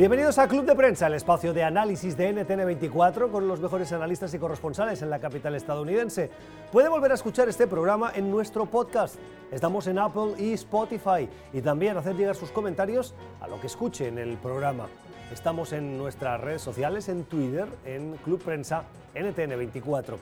Bienvenidos a Club de Prensa, el espacio de análisis de NTN24 con los mejores analistas y corresponsales en la capital estadounidense. Puede volver a escuchar este programa en nuestro podcast. Estamos en Apple y Spotify y también hacer llegar sus comentarios a lo que escuche en el programa. Estamos en nuestras redes sociales, en Twitter, en Club Prensa NTN24.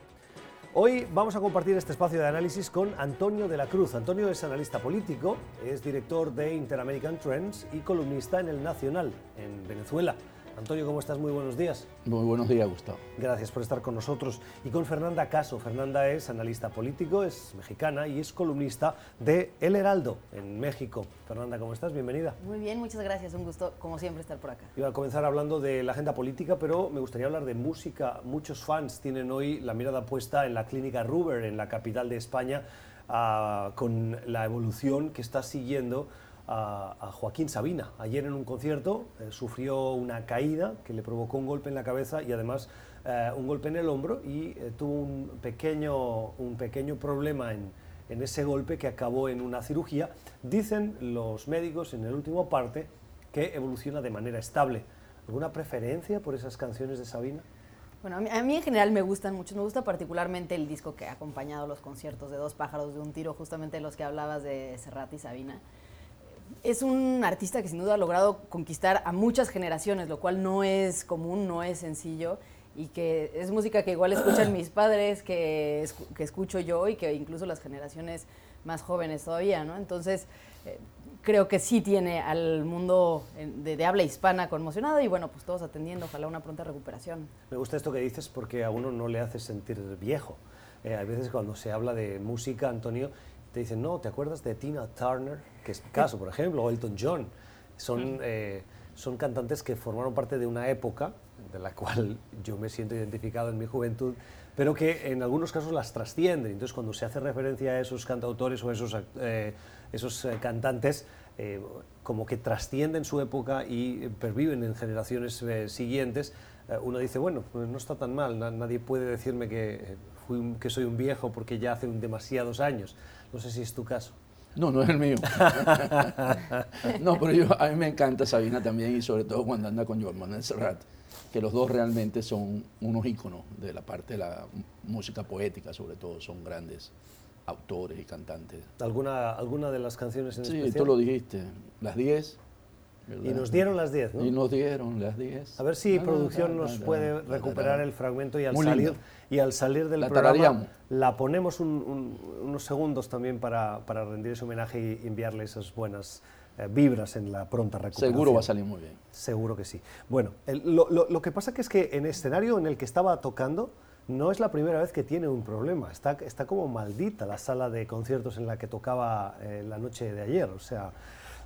Hoy vamos a compartir este espacio de análisis con Antonio de la Cruz. Antonio es analista político, es director de Interamerican Trends y columnista en El Nacional, en Venezuela. Antonio, ¿cómo estás? Muy buenos días. Muy buenos días, Gustavo. Gracias por estar con nosotros. Y con Fernanda Caso. Fernanda es analista político, es mexicana y es columnista de El Heraldo en México. Fernanda, ¿cómo estás? Bienvenida. Muy bien, muchas gracias. Un gusto, como siempre, estar por acá. Iba a comenzar hablando de la agenda política, pero me gustaría hablar de música. Muchos fans tienen hoy la mirada puesta en la clínica Ruber, en la capital de España, ah, con la evolución que está siguiendo a, Joaquín Sabina. Ayer en un concierto eh, sufrió una caída que le provocó un golpe en la cabeza y además eh, un golpe en el hombro y eh, tuvo un pequeño, un pequeño problema en, en, ese golpe que acabó en una cirugía. Dicen los médicos en el último parte que evoluciona de manera estable. ¿Alguna preferencia por esas canciones de Sabina? Bueno, a mí, a mí, en general me gustan mucho, me gusta particularmente el disco que ha acompañado los conciertos de Dos pájaros de un tiro, justamente los que hablabas de Serrat y Sabina es un artista que sin duda ha logrado conquistar a muchas generaciones, lo cual no es común, no es sencillo y que es música que igual escuchan mis padres, que, escucho yo y que incluso las generaciones más jóvenes todavía, ¿no? Entonces, eh, creo que sí tiene al mundo de, habla hispana conmocionado y bueno, pues todos atendiendo, ojalá una pronta recuperación. Me gusta esto que dices porque a uno no le hace sentir viejo. Eh, hay veces cuando se habla de música, Antonio, te dicen, no, ¿te acuerdas de Tina Turner? Que es mi caso, por ejemplo, o Elton John. Son, eh, son cantantes que formaron parte de una época de la cual yo me siento identificado en mi juventud, pero que en algunos casos las trascienden. Entonces, cuando se hace referencia a esos cantautores o a esos, eh, esos eh, cantantes, como que trascienden su época y perviven en generaciones siguientes, uno dice, bueno, pues no está tan mal, nadie puede decirme que, fui que soy un viejo porque ya hace demasiados años. No sé si es tu caso. No, no es el mío. no, pero yo, a mí me encanta Sabina también y sobre todo cuando anda con Joan Manuel Serrat, que los dos realmente son unos íconos de la parte de la música poética, sobre todo, son grandes autores y cantantes. ¿Alguna, alguna de las canciones en sí, especial? Sí, tú lo dijiste, las 10 y nos dieron las 10, ¿no? Y nos dieron las 10. A ver si producción nos puede recuperar el fragmento y al, salir, y al salir del programa la ponemos unos segundos también para, para, rendir ese homenaje y enviarle esas buenas eh, vibras en la pronta recuperación. Seguro va a salir muy bien. Seguro que sí. Bueno, lo, lo, que pasa que es que en el escenario en el que estaba tocando no es la primera vez que tiene un problema. Está, está como maldita la sala de conciertos en la que tocaba eh, la noche de ayer. O sea,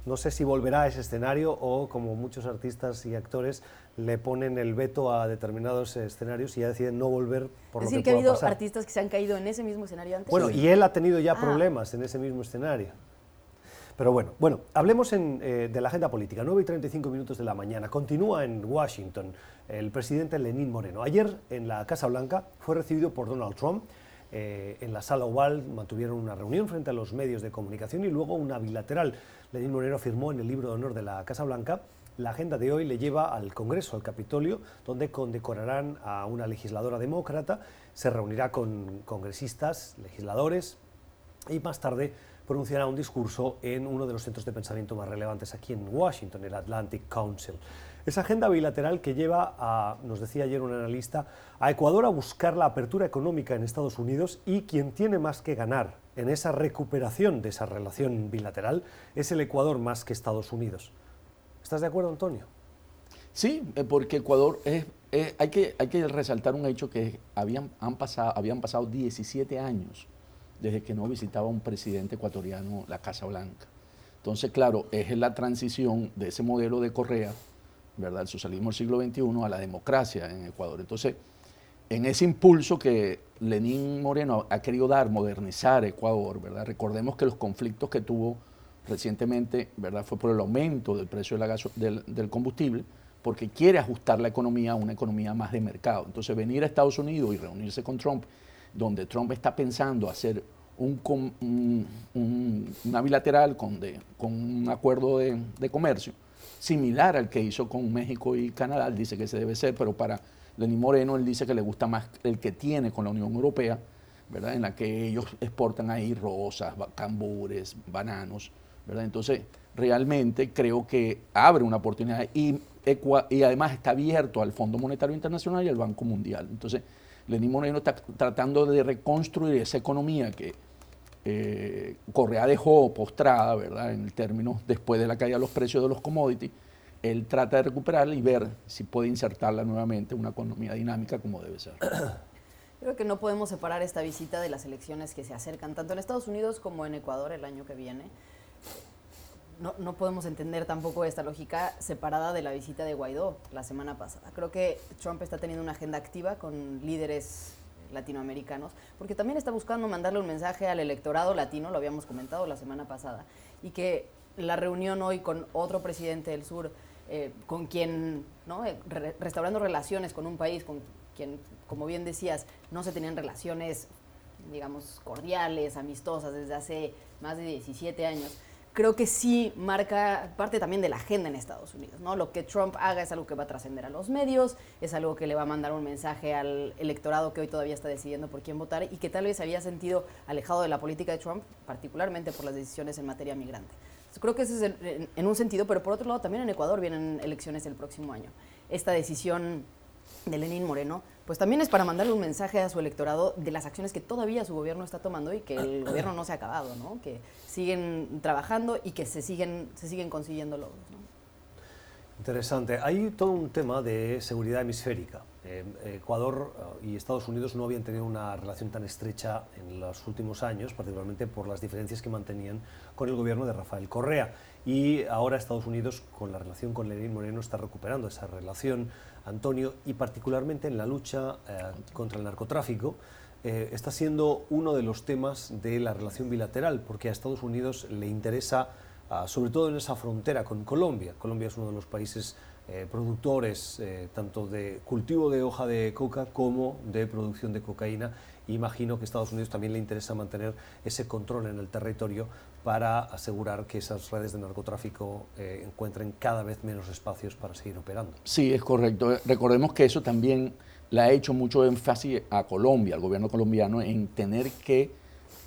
no sé si volverá a ese escenario o, como muchos artistas y actores, le ponen el veto a determinados escenarios y ya deciden no volver por es lo decir, que, ha habido artistas que se han caído en ese mismo escenario antes. Bueno, y él ha tenido ya ah. problemas en ese mismo escenario. Pero bueno, bueno hablemos eh, de la agenda política. 9 y 35 minutos de la mañana. Continúa en Washington el presidente Lenín Moreno. Ayer en la Casa Blanca fue recibido por Donald Trump eh, en la sala oval mantuvieron una reunión frente a los medios de comunicación y luego una bilateral. Lenín Moreno firmó en el libro de honor de la Casa Blanca la agenda de hoy le lleva al Congreso, al Capitolio, donde condecorarán a una legisladora demócrata, se reunirá con congresistas, legisladores y más tarde pronunciará un discurso en uno de los centros de pensamiento más relevantes aquí en Washington, el Atlantic Council. Esa agenda bilateral que lleva a, nos decía ayer un analista, a Ecuador a buscar la apertura económica en Estados Unidos y quien tiene más que ganar en esa recuperación de esa relación bilateral es el Ecuador más que Estados Unidos. ¿Estás de acuerdo, Antonio? Sí, eh, porque Ecuador es, hay, que, hay que resaltar un hecho que habían, han pasado, habían pasado 17 años desde que no visitaba un presidente ecuatoriano la Casa Blanca. Entonces, claro, es la transición de ese modelo de Correa ¿verdad? el socialismo del siglo XXI a la democracia en Ecuador. Entonces, en ese impulso que Lenín Moreno ha querido dar, modernizar Ecuador, ¿verdad? recordemos que los conflictos que tuvo recientemente ¿verdad? fue por el aumento del precio del, combustible, porque quiere ajustar la economía a una economía más de mercado. Entonces, venir a Estados Unidos y reunirse con Trump, donde Trump está pensando hacer un, una bilateral con, con un acuerdo de, de comercio, similar al que hizo con México y Canadá, dice que ese debe ser, pero para Lenín Moreno él dice que le gusta más el que tiene con la Unión Europea, ¿verdad? En la que ellos exportan ahí rosas, cambures, bananos, ¿verdad? Entonces, realmente creo que abre una oportunidad y, además está abierto al Fondo Monetario Internacional y al Banco Mundial. Entonces, Lenín Moreno está tratando de reconstruir esa economía que eh, Correa dejó postrada, ¿verdad? En términos después de la caída de los precios de los commodities, él trata de recuperarla y ver si puede insertarla nuevamente en una economía dinámica como debe ser. Creo que no podemos separar esta visita de las elecciones que se acercan, tanto en Estados Unidos como en Ecuador el año que viene. No, no, podemos entender tampoco esta lógica separada de la visita de Guaidó la semana pasada. Creo que Trump está teniendo una agenda activa con líderes latinoamericanos, porque también está buscando mandarle un mensaje al electorado latino, lo habíamos comentado la semana pasada, y que la reunión hoy con otro presidente del sur, eh, con quien. Eh, restaurando relaciones con un país con quien, como bien decías, no se tenían relaciones, digamos, cordiales, amistosas desde hace más de 17 años, creo que sí marca parte también de la agenda en Estados Unidos. ¿no? Lo que Trump haga es algo que va a trascender a los medios, es algo que le va a mandar un mensaje al electorado que hoy todavía está decidiendo por quién votar y que tal vez había sentido alejado de la política de Trump, particularmente por las decisiones en materia migrante. Creo que ese es en, en un sentido, pero por otro lado también en Ecuador vienen elecciones el próximo año. Esta decisión de Lenín Moreno, pues también es para mandarle un mensaje a su electorado de las acciones que todavía su gobierno está tomando y que el gobierno no se ha acabado, ¿no? que siguen trabajando y que se siguen, se siguen consiguiendo logros. Interesante. Hay todo un tema de seguridad hemisférica. Ecuador eh, y Estados Unidos no habían tenido una relación tan estrecha en los últimos años, particularmente por las diferencias que mantenían con el gobierno de Rafael Correa. Y ahora Estados Unidos, con la relación con Lenín Moreno, está recuperando esa relación Antonio, y particularmente en la lucha eh, contra el narcotráfico, eh, está siendo uno de los temas de la relación bilateral, porque a Estados Unidos le interesa, ah, sobre todo en esa frontera con Colombia. Colombia es uno de los países eh, productores tanto de cultivo de hoja de coca como de producción de cocaína. Imagino que a Estados Unidos también le interesa mantener ese control en el territorio para asegurar que esas redes de narcotráfico eh, encuentren cada vez menos espacios para seguir operando. Sí, es correcto. Recordemos que eso también le ha hecho mucho énfasis a Colombia, al gobierno colombiano, en tener que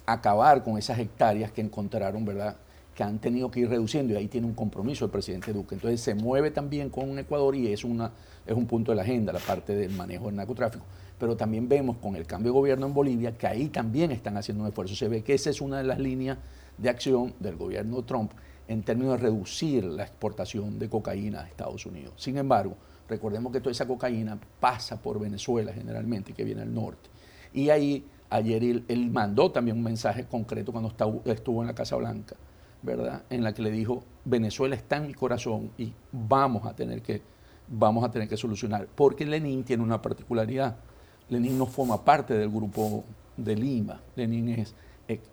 acabar con esas hectáreas que encontraron, ¿verdad? Que han tenido que ir reduciendo y ahí tiene un compromiso el presidente Duque. Entonces se mueve también con Ecuador y es, una, es un punto de la agenda, la parte del manejo del narcotráfico. Pero también vemos con el cambio de gobierno en Bolivia que ahí también están haciendo un esfuerzo. Se ve que esa es una de las líneas de acción del gobierno Trump en términos de reducir la exportación de cocaína a Estados Unidos. Sin embargo, recordemos que toda esa cocaína pasa por Venezuela generalmente, que viene al norte. Y ahí ayer él, mandó también un mensaje concreto cuando estuvo en la Casa Blanca, En la que le dijo, Venezuela está en mi corazón y vamos a tener que, vamos a tener que solucionar. Porque Lenin tiene una particularidad. Lenin no forma parte del grupo de Lima. Lenin es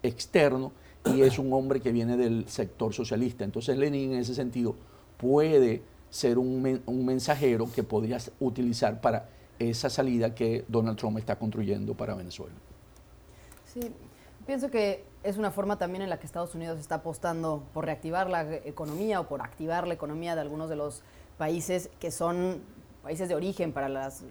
externo y es un hombre que viene del sector socialista. Entonces Lenin en ese sentido puede ser un, un mensajero que podrías utilizar para esa salida que Donald Trump está construyendo para Venezuela. Sí, pienso que es una forma también en la que Estados Unidos está apostando por reactivar la economía o por activar la economía de algunos de los países que son países de origen para, las,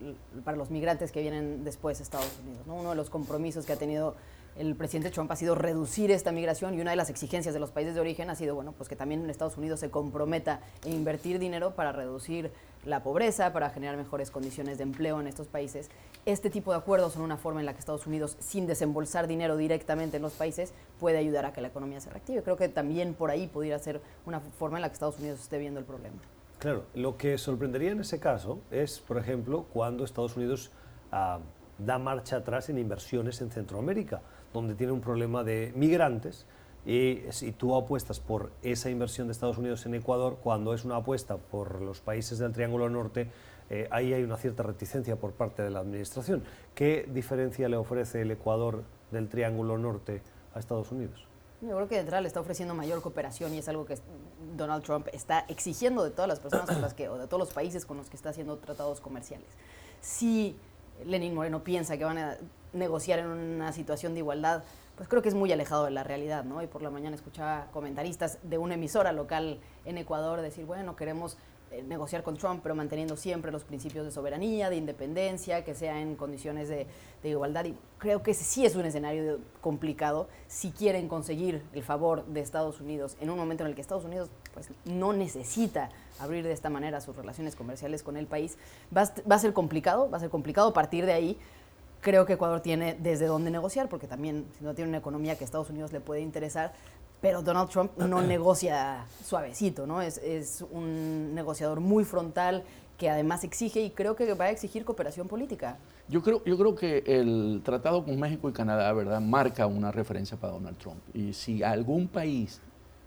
para los migrantes que vienen después de Estados Unidos. Uno de los compromisos que ha tenido el presidente Trump ha sido reducir esta migración y una de las exigencias de los países de origen ha sido bueno, pues que también en Estados Unidos se comprometa en invertir dinero para reducir la pobreza, para generar mejores condiciones de empleo en estos países. Este tipo de acuerdos son una forma en la que Estados Unidos, sin desembolsar dinero directamente en los países, puede ayudar a que la economía se reactive. Creo que también por ahí pudiera ser una forma en la que Estados Unidos esté viendo el problema. Claro, lo que sorprendería en ese caso es, por ejemplo, cuando Estados Unidos ah, da marcha atrás en inversiones en Centroamérica donde tiene un problema de migrantes. Y si tú apuestas por esa inversión de Estados Unidos en Ecuador, cuando es una apuesta por los países del Triángulo Norte, eh, ahí hay una cierta reticencia por parte de la Administración. ¿Qué diferencia le ofrece el Ecuador del Triángulo Norte a Estados Unidos? Yo creo que de entrada le está ofreciendo mayor cooperación y es algo que Donald Trump está exigiendo de todas las personas con las que, o de todos los países con los que está haciendo tratados comerciales. Si Lenín Moreno piensa que van a negociar en una situación de igualdad, pues creo que es muy alejado de la realidad, ¿no? Y por la mañana escuchaba comentaristas de una emisora local en Ecuador decir, bueno, queremos eh, negociar con Trump, pero manteniendo siempre los principios de soberanía, de independencia, que sea en condiciones de, igualdad. Y creo que ese sí es un escenario complicado si quieren conseguir el favor de Estados Unidos en un momento en el que Estados Unidos pues, no necesita abrir de esta manera sus relaciones comerciales con el país. Va, va a ser complicado, va a ser complicado partir de ahí. Creo que Ecuador tiene desde dónde negociar, porque también si no tiene una economía que a Estados Unidos le puede interesar, pero Donald Trump no negocia suavecito, ¿no? Es, es, un negociador muy frontal que además exige y creo que va a exigir cooperación política. Yo creo, yo creo que el tratado con México y Canadá, ¿verdad?, marca una referencia para Donald Trump. Y si algún país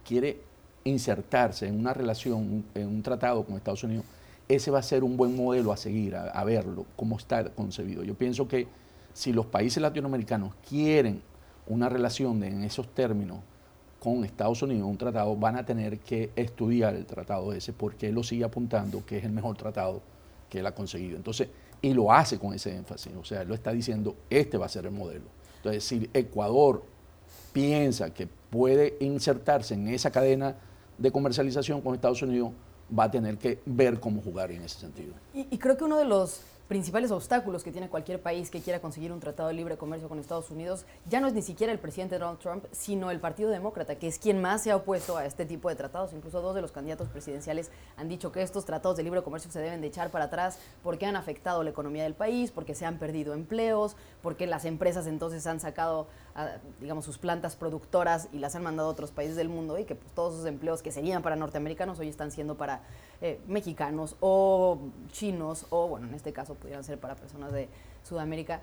quiere insertarse en una relación, en un tratado con Estados Unidos, ese va a ser un buen modelo a seguir, a, a verlo, cómo está concebido. Yo pienso que si los países latinoamericanos quieren una relación en esos términos, con Estados Unidos un tratado, van a tener que estudiar el tratado ese porque él lo sigue apuntando que es el mejor tratado que él ha conseguido. Entonces, y lo hace con ese énfasis, o sea, él lo está diciendo, este va a ser el modelo. Entonces, si Ecuador piensa que puede insertarse en esa cadena de comercialización con Estados Unidos, va a tener que ver cómo jugar en ese sentido. Y creo que uno de los principales obstáculos que tiene cualquier país que quiera conseguir un tratado de libre comercio con Estados Unidos ya no es ni siquiera el presidente Donald Trump, sino el Partido Demócrata, que es quien más se ha opuesto a este tipo de tratados. Incluso dos de los candidatos presidenciales han dicho que estos tratados de libre comercio se deben de echar para atrás porque han afectado la economía del país, porque se han perdido empleos, porque las empresas entonces han sacado, digamos, sus plantas productoras y las han mandado a otros países del mundo y que pues, todos esos empleos que serían para norteamericanos hoy están siendo para eh, mexicanos o chinos o, bueno, en este caso pudieran ser para personas de Sudamérica.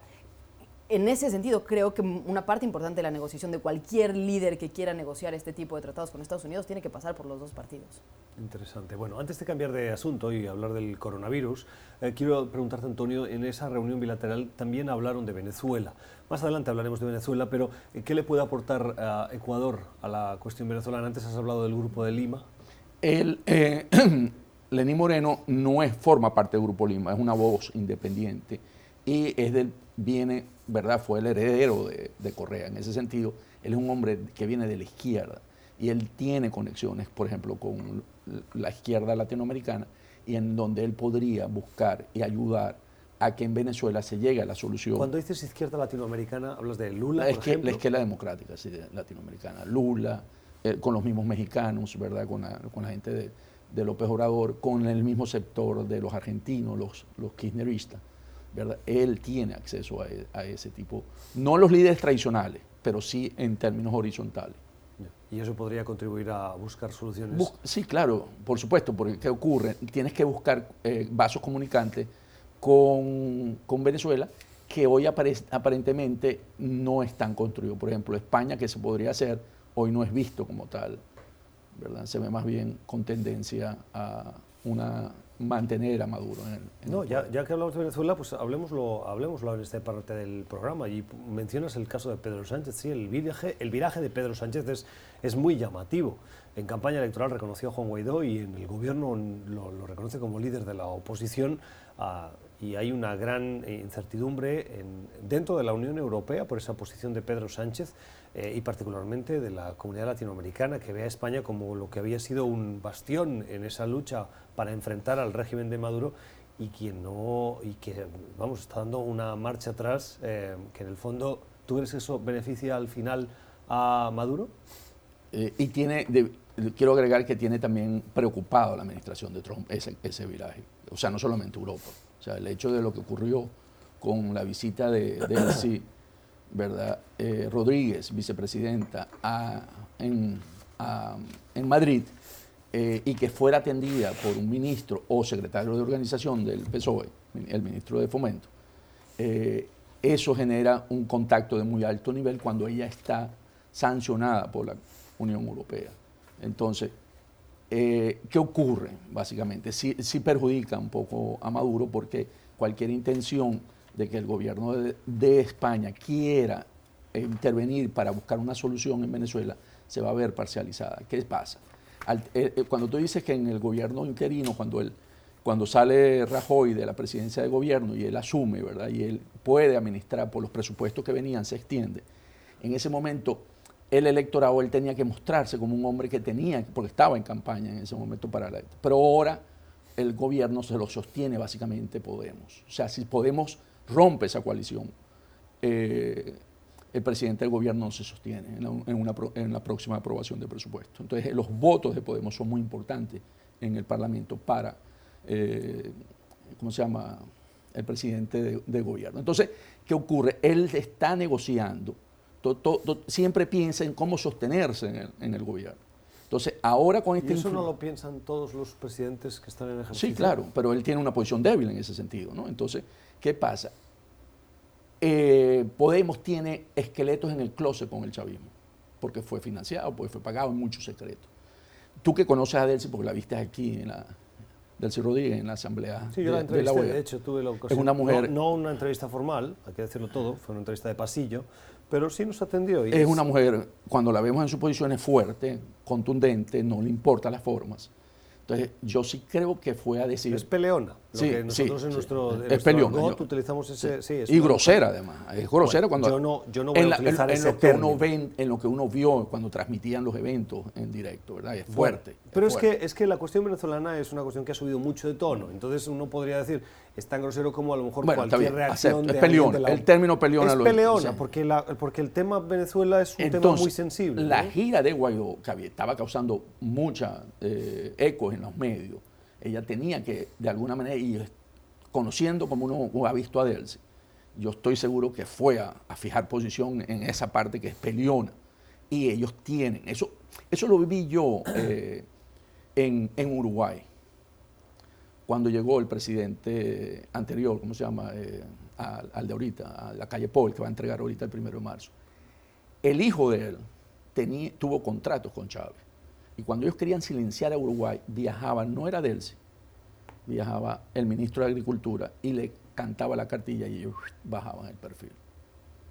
En ese sentido, creo que una parte importante de la negociación de cualquier líder que quiera negociar este tipo de tratados con Estados Unidos tiene que pasar por los dos partidos. Interesante. Bueno, antes de cambiar de asunto y hablar del coronavirus, eh, quiero preguntarte, Antonio, en esa reunión bilateral también hablaron de Venezuela. Más adelante hablaremos de Venezuela, pero eh, ¿qué le puede aportar a Ecuador a la cuestión venezolana? Antes has hablado del Grupo de Lima. El, eh, Lenín Moreno no es, forma parte del Grupo Lima, es una voz independiente y es del, viene, ¿verdad? Fue el heredero de, Correa. En ese sentido, él es un hombre que viene de la izquierda y él tiene conexiones, por ejemplo, con la izquierda latinoamericana y en donde él podría buscar y ayudar a que en Venezuela se llegue a la solución. Cuando dices izquierda latinoamericana, hablas de Lula, la, por ejemplo? La izquierda democrática sí, latinoamericana. Lula, eh, con los mismos mexicanos, ¿verdad? Con con la gente de, de López Obrador con el mismo sector de los argentinos, los, los kirchneristas. ¿Verdad? Él tiene acceso e, a, ese tipo, no los líderes tradicionales, pero sí en términos horizontales. ¿Y eso podría contribuir a buscar soluciones? sí, claro, por supuesto, porque ¿qué ocurre? Tienes que buscar eh, vasos comunicantes con, con, Venezuela que hoy aparentemente no están construidos. Por ejemplo, España, que se podría hacer, hoy no es visto como tal se ve más bien con tendencia a una mantener a Maduro en el... no, ya, ya, que hablamos de Venezuela, pues hablemoslo, hablemoslo en esta parte del programa y mencionas el caso de Pedro Sánchez. Sí, el viraje, el viraje de Pedro Sánchez es, es muy llamativo. En campaña electoral reconoció a Juan Guaidó y en el gobierno lo, lo reconoce como líder de la oposición. A, y hay una gran incertidumbre en, dentro de la Unión Europea por esa posición de Pedro Sánchez eh, y particularmente de la comunidad latinoamericana que ve a España como lo que había sido un bastión en esa lucha para enfrentar al régimen de Maduro y quien no y que vamos está dando una marcha atrás eh, que en el fondo tú crees que eso beneficia al final a Maduro eh, y tiene quiero agregar que tiene también preocupado la administración de Trump ese viraje o sea no solamente Europa o sea, el hecho de lo que ocurrió con la visita de Delcy, ¿verdad? Eh, Rodríguez, vicepresidenta, en, Madrid, eh, y que fuera atendida por un ministro o secretario de organización del PSOE, el ministro de Fomento, eh, eso genera un contacto de muy alto nivel cuando ella está sancionada por la Unión Europea. Entonces, eh, ¿Qué ocurre, básicamente? Sí, perjudica un poco a Maduro porque cualquier intención de que el gobierno de, España quiera intervenir para buscar una solución en Venezuela se va a ver parcializada. ¿Qué pasa? Eh, eh, cuando tú dices que en el gobierno interino, cuando, él, cuando sale Rajoy de la presidencia de gobierno y él asume, ¿verdad? Y él puede administrar por los presupuestos que venían, se extiende. En ese momento, el electorado, él tenía que mostrarse como un hombre que tenía, porque estaba en campaña en ese momento para la... Pero ahora el gobierno se lo sostiene básicamente Podemos. O sea, si Podemos rompe esa coalición, eh, el presidente del gobierno no se sostiene en la, próxima aprobación de presupuesto. Entonces, los votos de Podemos son muy importantes en el Parlamento para, eh, ¿cómo se llama?, el presidente de, gobierno. Entonces, ¿qué ocurre? Él está negociando, siempre piensa en cómo sostenerse en el, gobierno. Entonces, ahora con este... ¿Y eso no lo piensan todos los presidentes que están en el ejercicio? Sí, claro, pero él tiene una posición débil en ese sentido, ¿no? Entonces, ¿qué pasa? Eh, Podemos tiene esqueletos en el closet con el chavismo, porque fue financiado, porque fue pagado en muchos secretos. Tú que conoces a Delcy, porque la viste aquí en la, Delcy Rodríguez en la asamblea. Sí, yo la entrevisté, de, de hecho tuve la ocasión. Es una mujer. No, una entrevista formal, hay que decirlo todo, fue una entrevista de pasillo, pero sí nos atendió. es, una mujer, cuando la vemos en su posición, es fuerte, contundente, no le importan las formas. Entonces, yo sí creo que fue a decir... Es peleona. Lo sí, que nosotros en nuestro, es peleona. utilizamos ese... Sí, y grosera, además. Es grosera cuando... Yo no, yo no voy a utilizar en, ese lo que uno ve, En lo que uno vio cuando transmitían los eventos en directo, ¿verdad? Es fuerte. pero es, que, es que la cuestión venezolana es una cuestión que ha subido mucho de tono. Entonces, uno podría decir, es tan grosero como a lo mejor cualquier reacción de es peleona. el término peleona es peleona, porque, la, porque el tema Venezuela es un tema muy sensible. La gira de Guaidó, que estaba causando mucha eh, eco en los medios, ella tenía que, de alguna manera, y conociendo como uno ha visto a Delcy, yo estoy seguro que fue a, fijar posición en esa parte que es peleona. Y ellos tienen, eso, eso lo viví yo eh, en, Uruguay, cuando llegó el presidente anterior, ¿cómo se llama? Eh, al, de ahorita, a la calle Paul, que va a entregar ahorita el primero de marzo. El hijo de él tuvo contratos con Chávez. Y cuando ellos querían silenciar a Uruguay, viajaban, no era Delcy, viajaba el ministro de Agricultura y le cantaba la cartilla y ellos bajaban el perfil.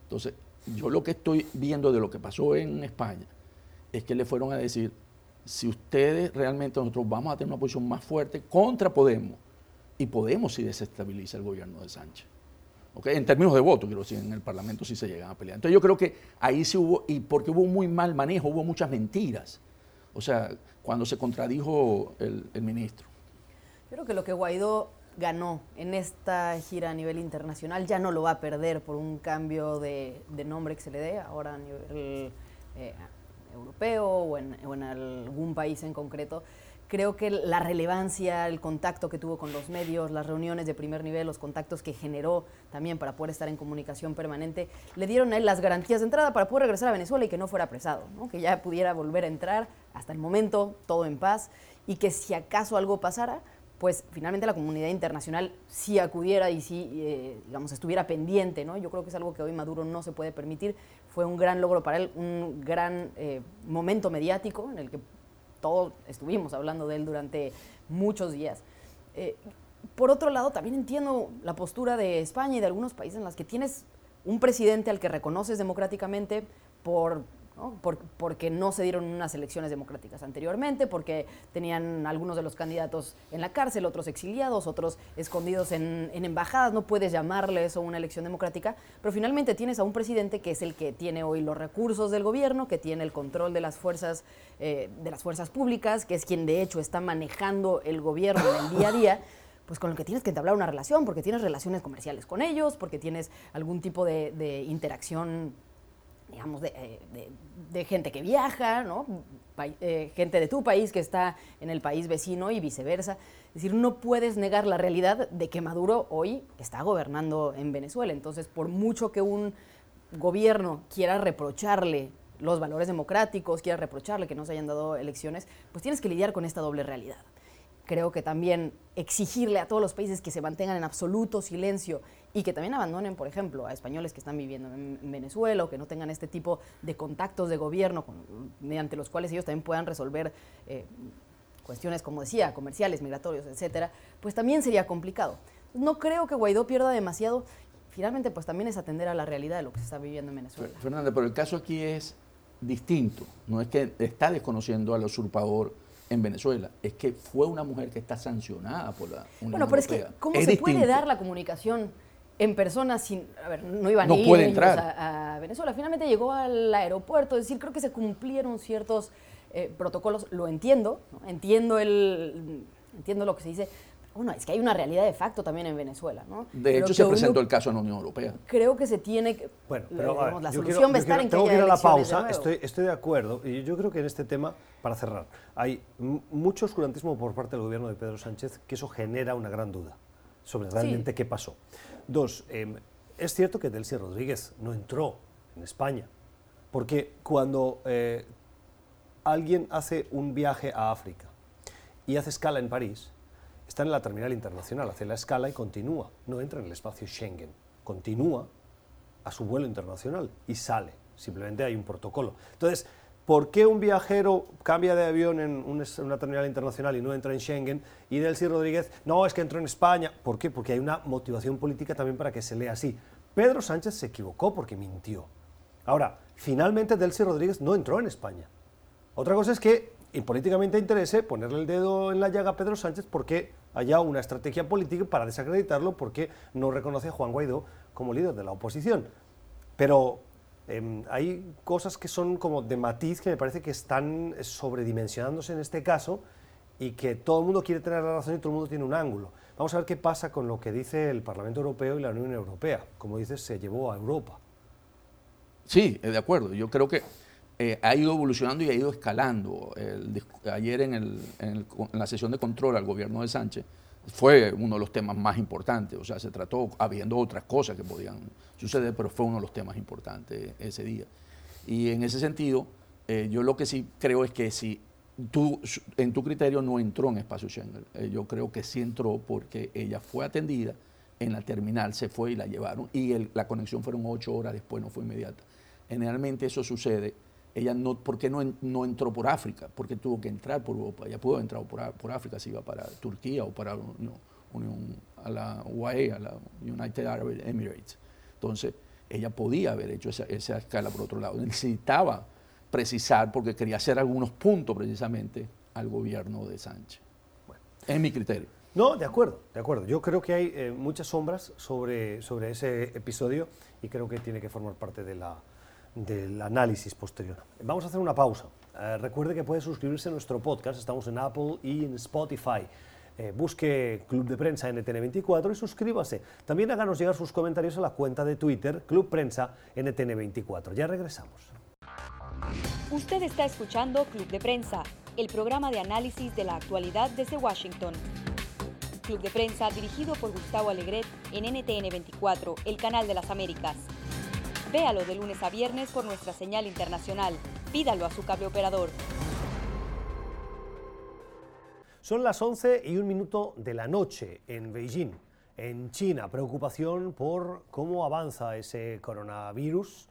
Entonces, yo lo que estoy viendo de lo que pasó en España es que le fueron a decir, si ustedes realmente nosotros vamos a tener una posición más fuerte contra Podemos, y Podemos si desestabiliza el gobierno de Sánchez. En términos de voto, quiero decir, en el Parlamento sí se llegan a pelear. Entonces yo creo que ahí sí hubo, y porque hubo muy mal manejo, hubo muchas mentiras. O sea, cuando se contradijo el, ministro. creo que lo que Guaidó ganó en esta gira a nivel internacional ya no lo va a perder por un cambio de, nombre que se le dé ahora a nivel eh, europeo o en algún país en concreto creo que la relevancia, el contacto que tuvo con los medios, las reuniones de primer nivel, los contactos que generó también para poder estar en comunicación permanente, le dieron a él las garantías de entrada para poder regresar a Venezuela y que no fuera apresado, que ya pudiera volver a entrar hasta el momento, todo en paz, y que si acaso algo pasara, pues finalmente la comunidad internacional sí acudiera y sí, eh, digamos, estuviera pendiente, ¿no? Yo creo que es algo que hoy Maduro no se puede permitir. Fue un gran logro para él, un gran eh, momento mediático en el que todos estuvimos hablando de él durante muchos días. Eh, por otro lado, también entiendo la postura de España y de algunos países en las que tienes un presidente al que reconoces democráticamente por porque no se dieron unas elecciones democráticas anteriormente, porque tenían algunos de los candidatos en la cárcel, otros exiliados, otros escondidos en, embajadas, no puedes llamarle eso una elección democrática, pero finalmente tienes a un presidente que es el que tiene hoy los recursos del gobierno, que tiene el control de las fuerzas, eh, de las fuerzas públicas, que es quien de hecho está manejando el gobierno en el día a día pues con el que tienes que entablar una relación, porque tienes relaciones comerciales con ellos, porque tienes algún tipo de interacción digamos, eh, de, gente que viaja, ¿no? Eh, gente de tu país que está en el país vecino y viceversa. Es decir, no puedes negar la realidad de que Maduro hoy está gobernando en Venezuela. Entonces, por mucho que un gobierno quiera reprocharle los valores democráticos, quiera reprocharle que no se hayan dado elecciones, pues tienes que lidiar con esta doble realidad creo que también exigirle a todos los países que se mantengan en absoluto silencio y que también abandonen, por ejemplo, a españoles que están viviendo en, Venezuela o que no tengan este tipo de contactos de gobierno mediante los cuales ellos también puedan resolver eh, cuestiones, como decía, comerciales, migratorios, etcétera, pues también sería complicado. No creo que Guaidó pierda demasiado. Finalmente, pues también es atender a la realidad de lo que se está viviendo en Venezuela. Fernanda, pero el caso aquí es distinto. No es que está desconociendo al usurpador en Venezuela es que fue una mujer que está sancionada por la Unión Bueno, pero es que, ¿cómo se puede dar la comunicación en persona sin, a ver, no iban No a ir entrar. A, a Venezuela. Finalmente llegó al aeropuerto, es decir, creo que se cumplieron ciertos eh, protocolos, lo entiendo, ¿no? entiendo el, entiendo lo que se dice. Bueno, es que hay una realidad de facto también en Venezuela, ¿no? De Pero hecho, se presentó el caso en la Unión Europea. Creo que se tiene que. Bueno, la- pero ver, digamos, la solución quiero- va a estar quiero- en que tengo que ir a la de pausa, estoy, estoy de acuerdo. Y yo creo que en este tema, para cerrar, hay mucho oscurantismo por parte del gobierno de Pedro Sánchez que eso genera una gran duda sobre realmente qué pasó. Dos, em, es cierto que Delcy Rodríguez no entró en España, porque cuando eh, alguien hace un viaje a África y hace escala en París, está en la terminal internacional, hace la escala y continúa, no entra en el espacio Schengen, continúa a su vuelo internacional y sale, simplemente hay un protocolo. Entonces, ¿por qué un viajero cambia de avión en una terminal internacional y no entra en Schengen? Y Delcy Rodríguez, no, es que entró en España. ¿Por qué? Porque hay una motivación política también para que se lea así. Pedro Sánchez se equivocó porque mintió. Ahora, finalmente Delcy Rodríguez no entró en España. Otra cosa es que y políticamente interese ponerle el dedo en la llaga a Pedro Sánchez porque haya una estrategia política para desacreditarlo porque no reconoce a Juan Guaidó como líder de la oposición. Pero em, hay cosas que son como de matiz que me parece que están sobredimensionándose en este caso y que todo el mundo quiere tener la razón y todo el mundo tiene un ángulo. Vamos a ver qué pasa con lo que dice el Parlamento Europeo y la Unión Europea. Como dices, se llevó a Europa. Sí, de acuerdo. Yo creo que eh, ha ido evolucionando y ha ido escalando. Ayer en, el- en el- en la sesión de control al gobierno de Sánchez fue uno de los temas más importantes. O sea, se trató, habiendo otras cosas que podían suceder, pero fue uno de los temas importantes ese día. Y en ese sentido, eh, yo lo que sí creo es que si tú, en tu criterio no entró en espacio Schengen, Eh, yo creo que sí entró porque ella fue atendida en la terminal, se fue y la llevaron. Y la conexión fueron ocho horas después, no fue inmediata. Generalmente eso sucede. Ella no, ¿por qué no, no entró por África? Porque tuvo que entrar por Europa. Ella pudo haber entrado por, por África si iba para Turquía o para Unión, Unión- a la UAE, a la United Arab Emirates. Entonces, ella podía haber hecho esa, esa escala por otro lado. Necesitaba precisar porque quería hacer algunos puntos precisamente al gobierno de Sánchez. Es mi criterio. No, de acuerdo, de acuerdo. Yo creo que hay eh, muchas sombras sobre, sobre ese episodio y creo que tiene que formar parte de la, del análisis posterior. Vamos a hacer una pausa. Eh, recuerde que puede suscribirse a nuestro podcast, estamos en Apple y en Spotify. Eh, busque Club de Prensa NTN24 y suscríbase. También háganos llegar sus comentarios a la cuenta de Twitter Club Prensa NTN24. Ya regresamos. Usted está escuchando Club de Prensa, el programa de análisis de la actualidad desde Washington. Club de Prensa dirigido por Gustavo Alegret en NTN 24, el canal de las Américas. Véalo de lunes a viernes por nuestra señal internacional. Pídalo a su cable operador. Son las 11 y un minuto de la noche en Beijing, en China. Preocupación por cómo avanza ese coronavirus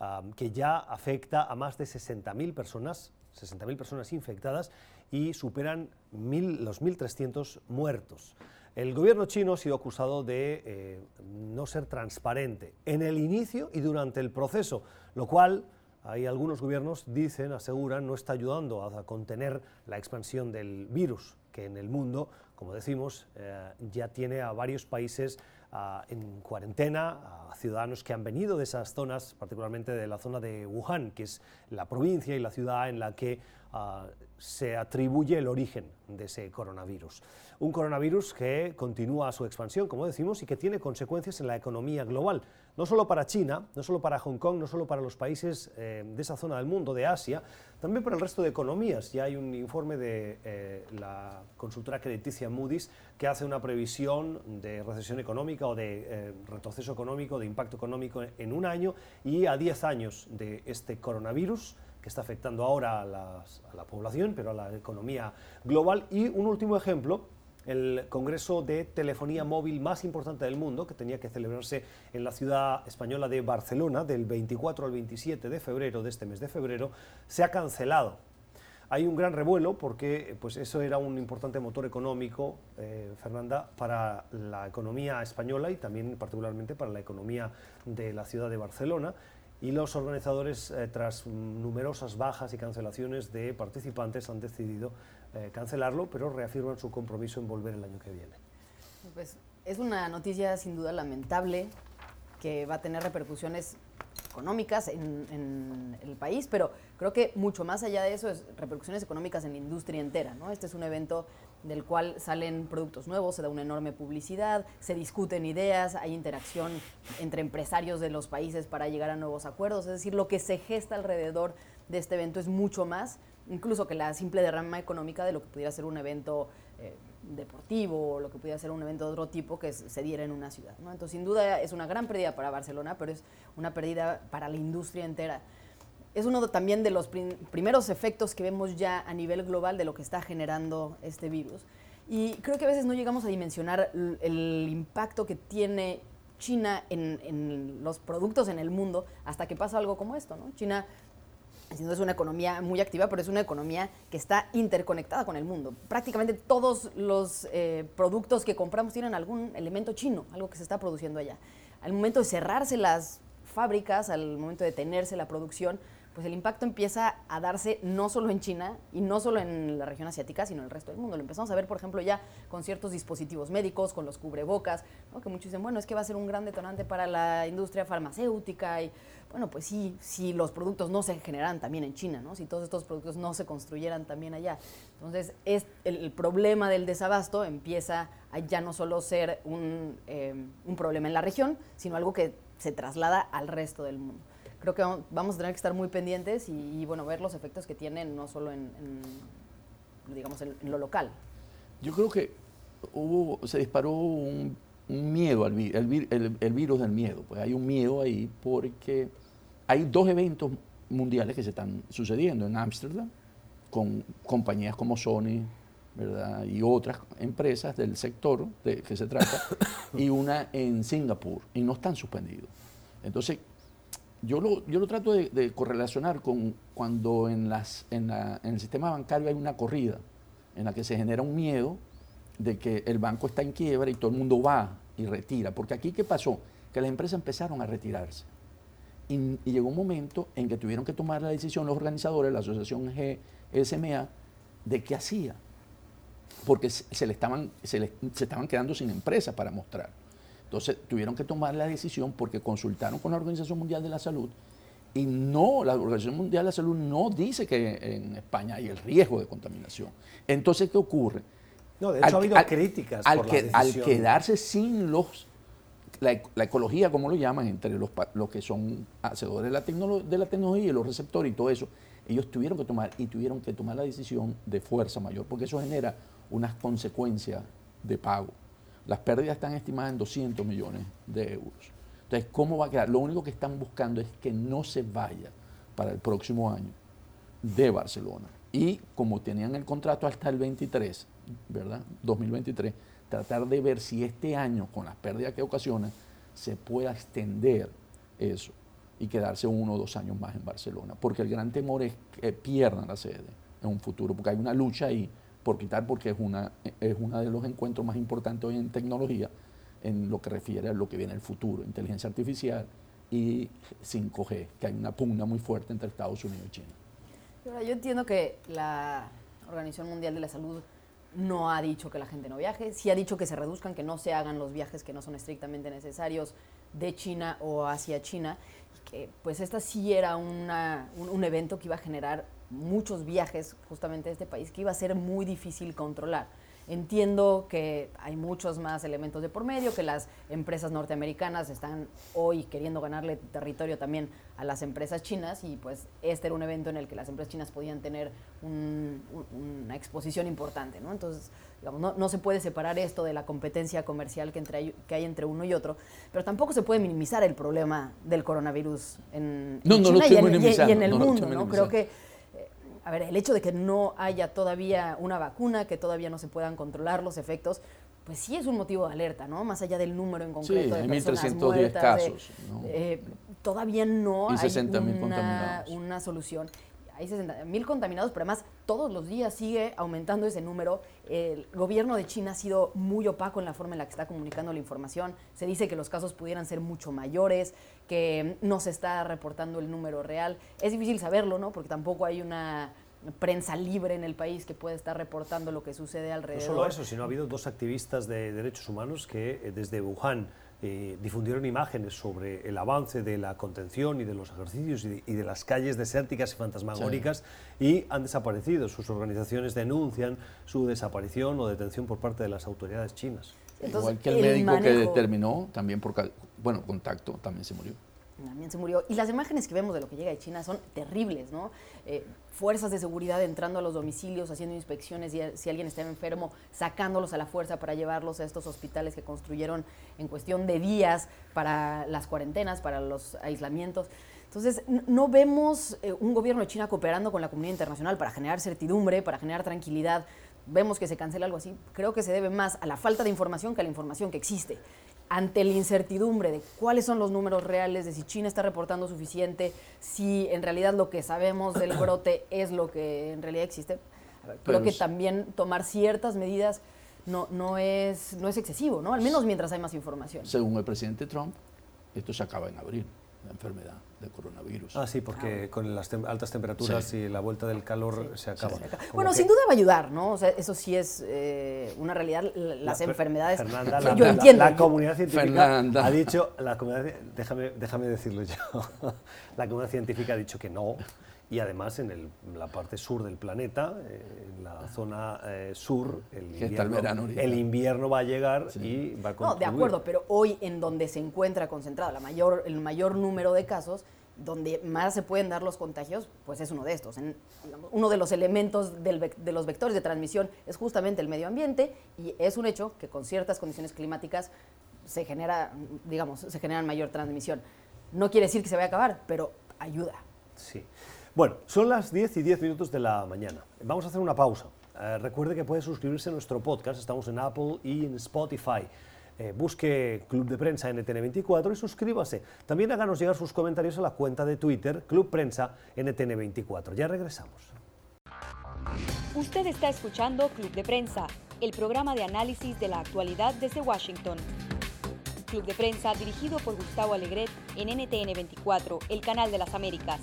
um, que ya afecta a más de 60.000 personas, 60.000 personas infectadas y superan mil- los 1.300 muertos. El gobierno chino ha sido acusado de eh, no ser transparente en el inicio y durante el proceso, lo cual hay algunos gobiernos dicen, aseguran, no está ayudando a contener la expansión del virus, que en el mundo, como decimos, eh, ya tiene a varios países en cuarentena, a ciudadanos que han venido de esas zonas, particularmente de la zona de Wuhan, que es la provincia y la ciudad en la que ah, se atribuye el origen de ese coronavirus. Un coronavirus que continúa su expansión, como decimos, y que tiene consecuencias en la economía global, no solo para China, no solo para Hong Kong, no solo para los países eh, de esa zona del mundo, de Asia, también para el resto de economías. Ya hay un informe de eh, la consultora crediticia Moody's que hace una previsión de recesión económica o de eh, retroceso económico, de impacto económico en un año y a 10 años de este coronavirus que está afectando ahora a, la población, pero a la economía global. Y un último ejemplo, el Congreso de Telefonía Móvil más importante del mundo, que tenía que celebrarse en la ciudad española de Barcelona del 24 al 27 de febrero, de este mes de febrero, se ha cancelado. Hay un gran revuelo porque pues, eso era un importante motor económico, eh, Fernanda, para la economía española y también particularmente para la economía de la ciudad de Barcelona. Y los organizadores, eh, tras numerosas bajas y cancelaciones de participantes, han decidido eh, cancelarlo, pero reafirman su compromiso en volver el año que viene. Pues Es una noticia sin duda lamentable que va a tener repercusiones económicas en, el país, pero creo que mucho más allá de eso es repercusiones económicas en la industria entera. ¿no? Este es un evento del cual salen productos nuevos, se da una enorme publicidad, se discuten ideas, hay interacción entre empresarios de los países para llegar a nuevos acuerdos, es decir, lo que se gesta alrededor de este evento es mucho más, incluso que la simple derrama económica de lo que pudiera ser un evento eh, deportivo o lo que pudiera ser un evento de otro tipo que se diera en una ciudad. Entonces, sin duda es una gran pérdida para Barcelona, pero es una pérdida para la industria entera. Es uno también de los primeros efectos que vemos ya a nivel global de lo que está generando este virus. Y creo que a veces no llegamos a dimensionar el impacto que tiene China en, en, los productos en el mundo hasta que pasa algo como esto. ¿no? China es una economía muy activa, pero es una economía que está interconectada con el mundo. Prácticamente todos los eh, productos que compramos tienen algún elemento chino, algo que se está produciendo allá. Al momento de cerrarse las fábricas, al momento de detenerse la producción, pues el impacto empieza a darse no solo en China y no solo en la región asiática, sino en el resto del mundo. Lo empezamos a ver, por ejemplo, ya con ciertos dispositivos médicos, con los cubrebocas, que muchos dicen, bueno, es que va a ser un gran detonante para la industria farmacéutica y bueno, pues sí, si los productos no se generan también en China, ¿no? Si todos estos productos no se construyeran también allá. Entonces, es el, problema del desabasto empieza a ya no solo ser eh, un problema en la región, sino algo que se traslada al resto del mundo creo que vamos a tener que estar muy pendientes y, bueno, ver los efectos que tienen no solo en, digamos, en, lo local. Yo creo que hubo, se disparó un, miedo al el, el, virus del miedo. Pues hay un miedo ahí porque hay dos eventos mundiales que se están sucediendo en Ámsterdam con compañías como Sony, ¿verdad? Y otras empresas del sector de que se trata, y una en Singapur, y no están suspendidos. Entonces, yo lo, yo lo trato de, correlacionar con cuando en, las, en, el sistema bancario hay una corrida en la que se genera un miedo de que el banco está en quiebra y todo el mundo va y retira. Porque aquí, ¿qué pasó? Que las empresas empezaron a retirarse. Y, llegó un momento en que tuvieron que tomar la decisión los organizadores, la asociación GSMA, de qué hacía. Porque se, le estaban, se, le, se estaban quedando sin empresas para mostrar. Entonces tuvieron que tomar la decisión porque consultaron con la Organización Mundial de la Salud y no, la Organización Mundial de la Salud no dice que en España hay el riesgo de contaminación. Entonces, ¿qué ocurre? No, de hecho ha habido críticas al, por la al quedarse sin los la, ecología, como lo llaman, entre los, los que son hacedores de la, de la tecnología y los receptores y todo eso, ellos tuvieron que tomar y tuvieron que tomar la decisión de fuerza mayor, porque eso genera unas consecuencias de pago. Las pérdidas están estimadas en 200 millones de euros. Entonces, ¿cómo va a quedar? Lo único que están buscando es que no se vaya para el próximo año de Barcelona. Y como tenían el contrato hasta el 23, ¿verdad? 2023, tratar de ver si este año, con las pérdidas que ocasiona, se pueda extender eso y quedarse uno o dos años más en Barcelona. Porque el gran temor es que pierdan la sede en un futuro, porque hay una lucha ahí por quitar porque es una es uno de los encuentros más importantes hoy en tecnología en lo que refiere a lo que viene el futuro, inteligencia artificial y 5G, que hay una pugna muy fuerte entre Estados Unidos y China. Yo entiendo que la Organización Mundial de la Salud no ha dicho que la gente no viaje, sí ha dicho que se reduzcan, que no se hagan los viajes que no son estrictamente necesarios de China o hacia China, que pues esta sí era una, un, un evento que iba a generar muchos viajes justamente de este país que iba a ser muy difícil controlar. Entiendo que hay muchos más elementos de por medio, que las empresas norteamericanas están hoy queriendo ganarle territorio también a las empresas chinas y pues este era un evento en el que las empresas chinas podían tener una exposición importante, ¿no? Entonces, digamos, no, se puede separar esto de la competencia comercial que, entre, que hay entre uno y otro, pero tampoco se puede minimizar el problema del coronavirus en, China y, en, el mundo, ¿no? Creo que a ver, el hecho de que no haya todavía una vacuna, que todavía no se puedan controlar los efectos, pues sí es un motivo de alerta, ¿no? Más allá del número en concreto de personas muertas, casos. Eh, todavía no hay una, una, solución. Hay 60 mil contaminados, pero además todos los días sigue aumentando ese número. El gobierno de China ha sido muy opaco en la forma en la que está comunicando la información. Se dice que los casos pudieran ser mucho mayores, que no se está reportando el número real. Es difícil saberlo, ¿no? Porque tampoco hay una prensa libre en el país que puede estar reportando lo que sucede alrededor. No solo eso, sino ha habido dos activistas de derechos humanos que eh, desde Wuhan eh, difundieron imágenes sobre el avance de la contención y de los ejercicios y de, y de las calles desérticas y fantasmagóricas y han desaparecido. Sus organizaciones denuncian su desaparición o detención por parte de las autoridades chinas. Entonces, Igual que el, el médico que determinó, también por bueno, contacto, también se murió. También se murió. Y las imágenes que vemos de lo que llega de China son terribles, ¿no? Eh, fuerzas de seguridad entrando a los domicilios, haciendo inspecciones y si alguien está enfermo, sacándolos a la fuerza para llevarlos a estos hospitales que construyeron en cuestión de días para las cuarentenas, para los aislamientos. Entonces, no vemos eh, un gobierno de China cooperando con la comunidad internacional para generar certidumbre, para generar tranquilidad. Vemos que se cancela algo así. Creo que se debe más a la falta de información que a la información que existe ante la incertidumbre de cuáles son los números reales, de si China está reportando suficiente, si en realidad lo que sabemos del brote es lo que en realidad existe, creo Pero que también tomar ciertas medidas no, no, es, no es excesivo, ¿no? Al menos mientras hay más información. Según el presidente Trump, esto se acaba en abril, la enfermedad del coronavirus. Ah, sí, porque con las tem- altas temperaturas Sí. y la vuelta del calor se acaba. Como Bueno, que- sin duda va a ayudar, ¿no? O sea, eso sí es eh, una realidad. Las La- enfermedades. Fernanda, la, yo la- entiendo. la comunidad científica Fernanda. ha dicho, la comunidad, déjame, déjame decirlo yo, la comunidad científica ha dicho que no, y además en, el- la parte sur del planeta, eh, en la zona eh, sur, el invierno, verano el invierno va a llegar y va a No, contribuir. de acuerdo, pero hoy en donde se encuentra concentrado la mayor, el mayor número de casos, donde más se pueden dar los contagios, pues es uno de estos. En- digamos, uno de los elementos del de los vectores de transmisión es justamente el medio ambiente y es un hecho que con ciertas condiciones climáticas se genera, digamos, se genera mayor transmisión. No quiere decir que se vaya a acabar, pero ayuda. Sí. Bueno, son las 10 y 10 minutos de la mañana. Vamos a hacer una pausa. Eh, recuerde que puede suscribirse a nuestro podcast. Estamos en Apple y en Spotify. Eh, busque Club de Prensa NTN24 y suscríbase. También háganos llegar sus comentarios a la cuenta de Twitter Club Prensa NTN24. Ya regresamos. Usted está escuchando Club de Prensa, el programa de análisis de la actualidad desde Washington. Club de Prensa dirigido por Gustavo Alegret en NTN 24, el canal de las Américas.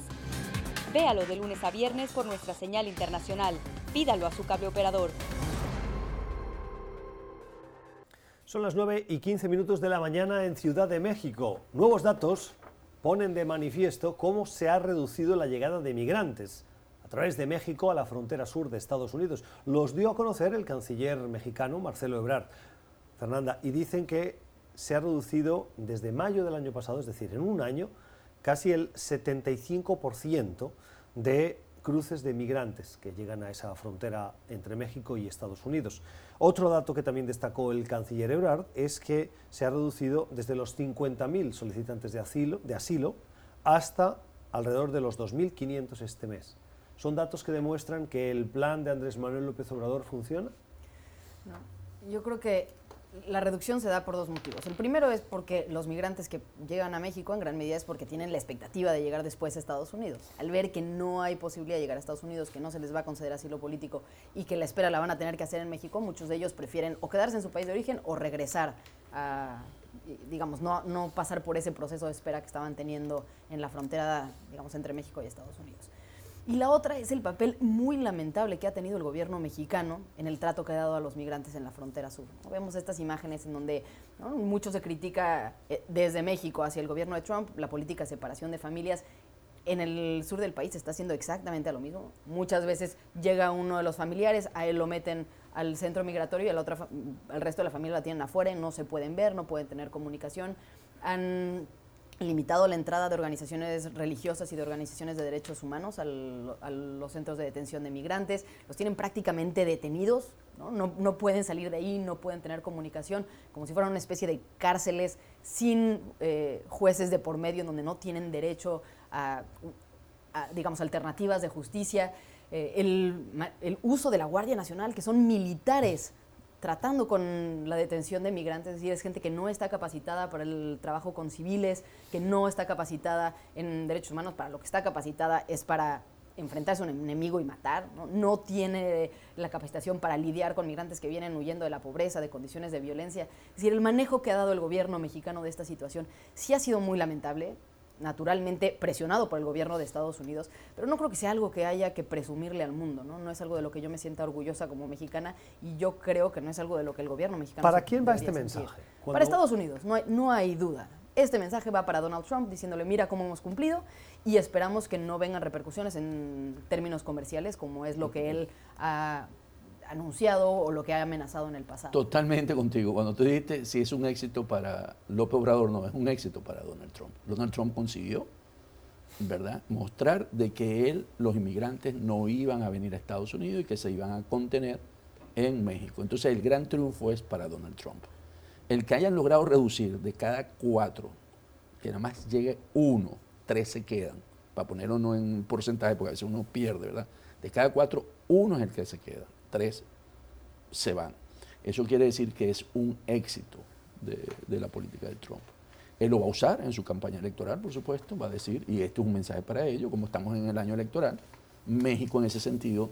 Véalo de lunes a viernes por nuestra señal internacional. Pídalo a su cable operador. Son las 9 y 15 minutos de la mañana en Ciudad de México. Nuevos datos ponen de manifiesto cómo se ha reducido la llegada de migrantes a través de México a la frontera sur de Estados Unidos. Los dio a conocer el canciller mexicano Marcelo Ebrard. Fernanda, y dicen que se ha reducido desde mayo del año pasado, es decir, en un año, casi el 75% de cruces de migrantes que llegan a esa frontera entre México y Estados Unidos. Otro dato que también destacó el canciller Ebrard es que se ha reducido desde los 50.000 solicitantes de asilo, hasta alrededor de los 2.500 este mes. ¿Son datos que demuestran que el plan de Andrés Manuel López Obrador funciona? No. Yo creo que la reducción se da por dos motivos. El primero es porque los migrantes que llegan a México en gran medida es porque tienen la expectativa de llegar después a Estados Unidos. Al ver que no hay posibilidad de llegar a Estados Unidos, que no se les va a conceder asilo político y que la espera la van a tener que hacer en México, muchos de ellos prefieren o quedarse en su país de origen o regresar a, digamos, no, no pasar por ese proceso de espera que estaban teniendo en la frontera, digamos, entre México y Estados Unidos. Y la otra es el papel muy lamentable que ha tenido el gobierno mexicano en el trato que ha dado a los migrantes en la frontera sur. Vemos estas imágenes en donde mucho se critica eh, desde México hacia el gobierno de Trump la política de separación de familias. En el sur del país está haciendo exactamente lo mismo. Muchas veces llega uno de los familiares, a él lo meten al centro migratorio y a la otra, al resto de la familia la tienen afuera y no se pueden ver, no pueden tener comunicación. Han limitado la entrada de organizaciones religiosas y de organizaciones de derechos humanos a los centros de detención de migrantes, los tienen prácticamente detenidos, ¿no? No, pueden salir de ahí, no pueden tener comunicación, como si fueran una especie de cárceles sin eh, jueces de por medio, en donde no tienen derecho a, digamos, alternativas de justicia. Eh, el, el uso de la Guardia Nacional, que son militares tratando con la detención de migrantes, es decir, es gente que no está capacitada para el trabajo con civiles, que no está capacitada en derechos humanos, para lo que está capacitada es para enfrentarse a un enemigo y matar, no, tiene la capacitación para lidiar con migrantes que vienen huyendo de la pobreza, de condiciones de violencia. Es decir, el manejo que ha dado el gobierno mexicano de esta situación sí ha sido muy lamentable. Naturalmente presionado por el gobierno de Estados Unidos, pero no creo que sea algo que haya que presumirle al mundo, ¿no? No es algo de lo que yo me sienta orgullosa como mexicana y yo creo que no es algo de lo que el gobierno mexicano... ¿Para quién va este mensaje? Para Estados Unidos, no hay, no hay duda. Este mensaje va para Donald Trump diciéndole, mira cómo hemos cumplido y esperamos que no vengan repercusiones en términos comerciales como es lo que él ha anunciado o lo que ha amenazado en el pasado. Totalmente contigo. Cuando tú dijiste si es un éxito para López Obrador, no, es un éxito para Donald Trump. Donald Trump consiguió, ¿verdad?, mostrar de que él, los inmigrantes no iban a venir a Estados Unidos y que se iban a contener en México. Entonces el gran triunfo es para Donald Trump. El que hayan logrado reducir de cada cuatro, que nada más llegue uno, tres se quedan, para ponerlo no en porcentaje, porque a veces uno pierde, ¿verdad? De cada cuatro, uno es el que se queda tres se van. Eso quiere decir que es un éxito de, la política de Trump. Él lo va a usar en su campaña electoral, por supuesto, va a decir, y esto es un mensaje para ellos, como estamos en el año electoral, México en ese sentido,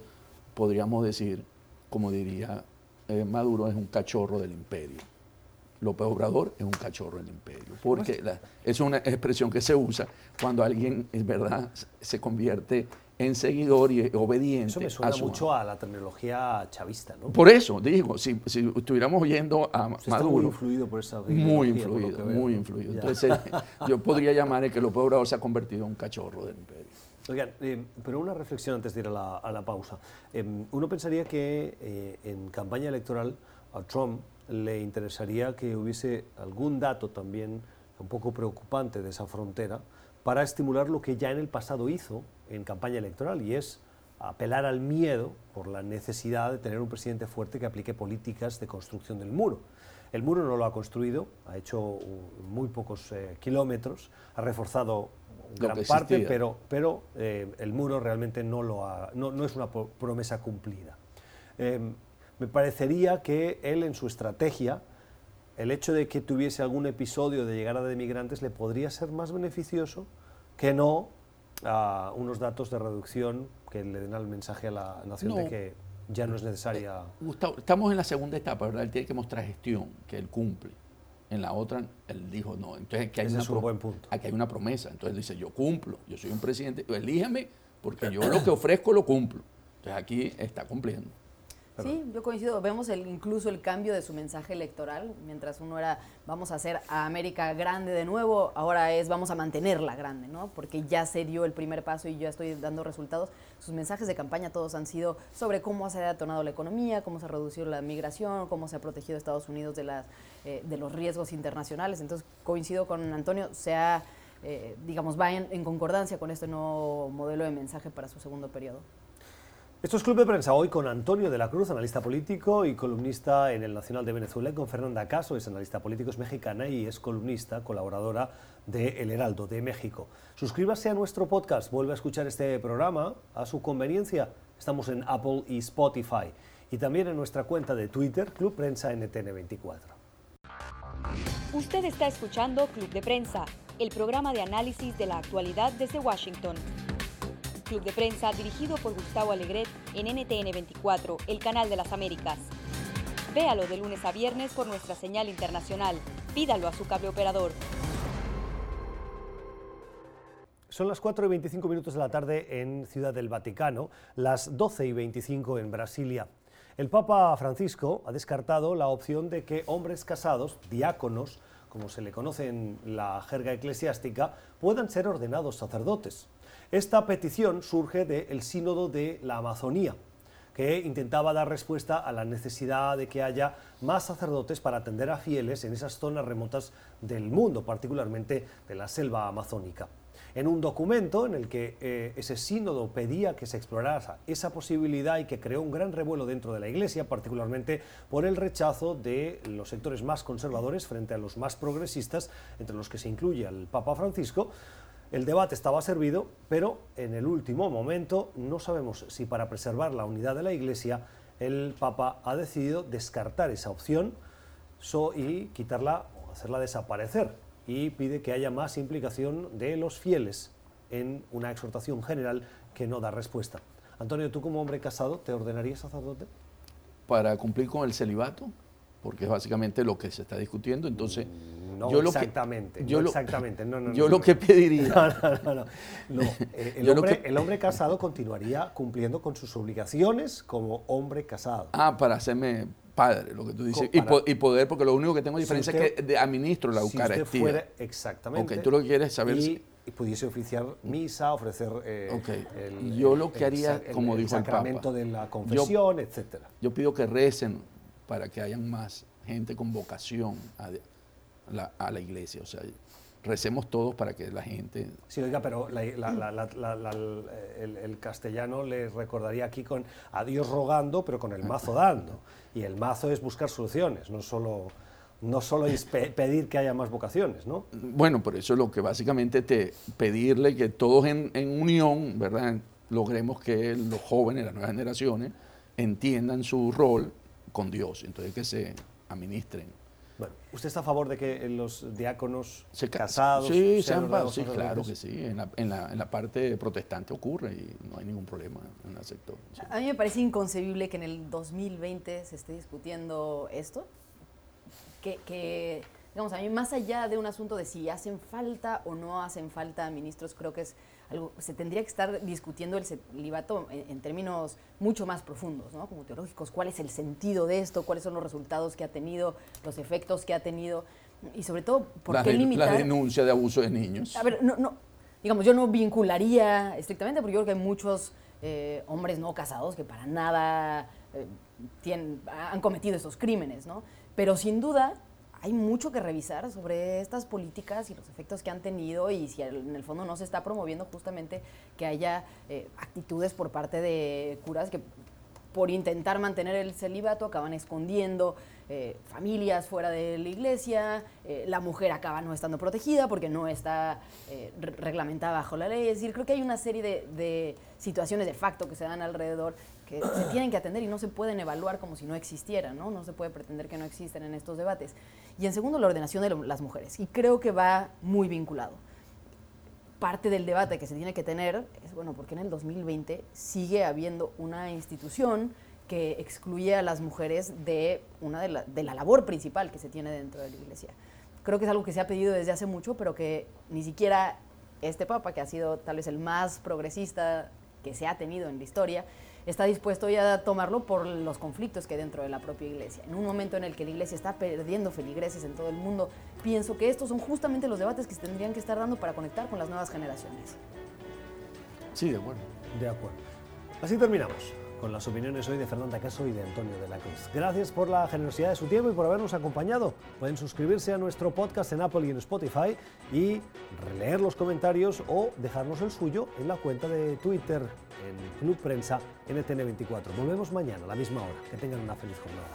podríamos decir, como diría eh, Maduro, es un cachorro del imperio. López Obrador es un cachorro del imperio, porque es una expresión que se usa cuando alguien, es verdad, se convierte en seguidor y obediente. Eso me suena mucho a la tecnología chavista, ¿no? Por eso, digo, si, estuviéramos oyendo a Maduro. muy influido por esa Muy influido, muy influido. Entonces, yo podría llamar el que López Obrador se ha convertido en un cachorro del imperio. Oigan, eh, pero una reflexión antes de ir a la, pausa. Em, uno pensaría que eh, en campaña electoral a Trump le interesaría que hubiese algún dato también un poco preocupante de esa frontera para estimular lo que ya en el pasado hizo en campaña electoral y es apelar al miedo por la necesidad de tener un presidente fuerte que aplique políticas de construcción del muro. El muro no lo ha construido, ha hecho muy pocos eh, kilómetros, ha reforzado gran parte, pero, pero eh, el muro realmente no, lo ha, no, es una promesa cumplida. Em, me parecería que él en su estrategia, el hecho de que tuviese algún episodio de llegada de migrantes le podría ser más beneficioso que no unos datos de reducción que le den al mensaje a la nación de que ya no es necesaria. Gustavo, estamos en la segunda etapa, ¿verdad? Él tiene que mostrar gestión, que él cumple. En la otra, él dijo no. Entonces, aquí hay, Ese una, es un buen punto. aquí hay una promesa. Entonces dice, yo cumplo, yo soy un presidente, elíjame porque yo lo que ofrezco lo cumplo. Entonces aquí está cumpliendo. Sí, yo coincido. Vemos el, incluso el cambio de su mensaje electoral. Mientras uno era vamos a hacer a América grande de nuevo, ahora es vamos a mantenerla grande, ¿no? Porque ya se dio el primer paso y ya estoy dando resultados. Sus mensajes de campaña todos han sido sobre cómo se ha detonado la economía, cómo se ha reducido la migración, cómo se ha protegido Estados Unidos de, las, eh, de los riesgos internacionales. Entonces coincido con Antonio, se ha, eh, digamos, va en concordancia con este nuevo modelo de mensaje para su segundo periodo. Esto es Club de Prensa hoy con Antonio de la Cruz, analista político y columnista en el Nacional de Venezuela, con Fernanda Caso, es analista político, es mexicana y es columnista, colaboradora de El Heraldo de México. Suscríbase a nuestro podcast, vuelve a escuchar este programa a su conveniencia. Estamos en Apple y Spotify y también en nuestra cuenta de Twitter, Club Prensa NTN24. Usted está escuchando Club de Prensa, el programa de análisis de la actualidad desde Washington. Club de Prensa dirigido por Gustavo Alegret en NTN 24, el canal de las Américas. Véalo de lunes a viernes por nuestra señal internacional. Pídalo a su cable operador. Son las 4 y 25 minutos de la tarde en Ciudad del Vaticano, las 12 y 25 en Brasilia. El Papa Francisco ha descartado la opción de que hombres casados, diáconos, como se le conoce en la jerga eclesiástica, puedan ser ordenados sacerdotes. Esta petición surge del Sínodo de la Amazonía, que intentaba dar respuesta a la necesidad de que haya más sacerdotes para atender a fieles en esas zonas remotas del mundo, particularmente de la selva amazónica. En un documento en el que eh, ese sínodo pedía que se explorara esa posibilidad y que creó un gran revuelo dentro de la Iglesia, particularmente por el rechazo de los sectores más conservadores frente a los más progresistas, entre los que se incluye al Papa Francisco, el debate estaba servido, pero en el último momento no sabemos si para preservar la unidad de la Iglesia el Papa ha decidido descartar esa opción y quitarla o hacerla desaparecer y pide que haya más implicación de los fieles en una exhortación general que no da respuesta. Antonio, ¿tú como hombre casado te ordenarías sacerdote? Para cumplir con el celibato, porque es básicamente lo que se está discutiendo, entonces... No yo que- exactamente, yo no lo- exactamente. No, no, yo no, lo no. que pediría- No, no, no, eh, el, Yo hombre, que- el hombre casado continuaría cumpliendo con sus obligaciones como hombre casado. Ah, para hacerme padre, lo que tú dices. Y, para- po- y poder, porque lo único que tengo Si diferencia usted- es que de- administro la si Eucaristía. usted fuera exactamente. Ok, tú lo que quieres saber y, si- y pudiese oficiar misa, ofrecer eh, Ok. Yo lo que haría, como dijo el sacramento Papa, de la confesión, etcétera. Yo pido que recen para que hayan más gente con vocación a, la, a la iglesia. O sea, recemos todos para que la gente... Sí, oiga, pero la- la- la- la- el, el castellano le recordaría aquí con a Dios rogando, pero con el mazo dando. Y el mazo es buscar soluciones, no solo, no solo es pe- pedir que haya más vocaciones, ¿no? Bueno, por eso es lo que básicamente te pedirle que todos en, en unión, ¿verdad? Logremos que los jóvenes, las nuevas generaciones, entiendan su rol con Dios. Entonces que se administren. Bueno, ¿usted está a favor de que los diáconos Se ca- casados Sí, sean sean sí, claro que sí. En la, en, la, en la parte protestante ocurre y no hay ningún problema en el sector. sí. A mí me parece inconcebible que en el 2020 se esté discutiendo esto. Que, que, digamos, a mí más allá de un asunto de si hacen falta o no hacen falta ministros, creo que es algo, se tendría que estar discutiendo el celibato en, en términos mucho más profundos, ¿no? Como teológicos, cuál es el sentido de esto, cuáles son los resultados que ha tenido, los efectos que ha tenido, y sobre todo, ¿por la, qué de- la limitar? denuncia de abuso de niños. A ver, no, no, digamos, yo no vincularía estrictamente, porque yo creo que hay muchos eh, hombres no casados que para nada eh, tienen- han cometido estos crímenes, ¿no? Pero sin duda hay mucho que revisar sobre estas políticas y los efectos que han tenido y si en el fondo no se está promoviendo justamente que haya eh, actitudes por parte de curas que por intentar mantener el celibato acaban escondiendo eh, familias fuera de la iglesia, eh, la mujer acaba no estando protegida porque no está eh, re- reglamentada bajo la ley. Es decir, creo que hay una serie de, de situaciones de facto que se dan alrededor que se tienen que atender y no se pueden evaluar como si no existieran, ¿no? No se puede pretender que no existen en estos debates. Y en segundo, la ordenación de las mujeres. Y creo que va muy vinculado parte del debate que se tiene que tener es, bueno, porque en el 2020 sigue habiendo una institución que excluye a las mujeres de, una de, la, de la labor principal que se tiene dentro de la iglesia. Creo que es algo que se ha pedido desde hace mucho, pero que ni siquiera este papa, que ha sido tal vez el más progresista que se ha tenido en la historia, está dispuesto ya a tomarlo por los conflictos que hay dentro de la propia iglesia. En un momento en el que la iglesia está perdiendo feligreses en todo el mundo, pienso que estos son justamente los debates que se tendrían que estar dando para conectar con las nuevas generaciones. Sí, de acuerdo. De acuerdo. Así terminamos con las opiniones hoy de Fernanda Caso y de Antonio de la Cruz. Gracias por la generosidad de su tiempo y por habernos acompañado. Pueden suscribirse a nuestro podcast en Apple y en Spotify y releer los comentarios o dejarnos el suyo en la cuenta de Twitter en Club Prensa NTN24. Volvemos mañana a la misma hora. Que tengan una feliz jornada.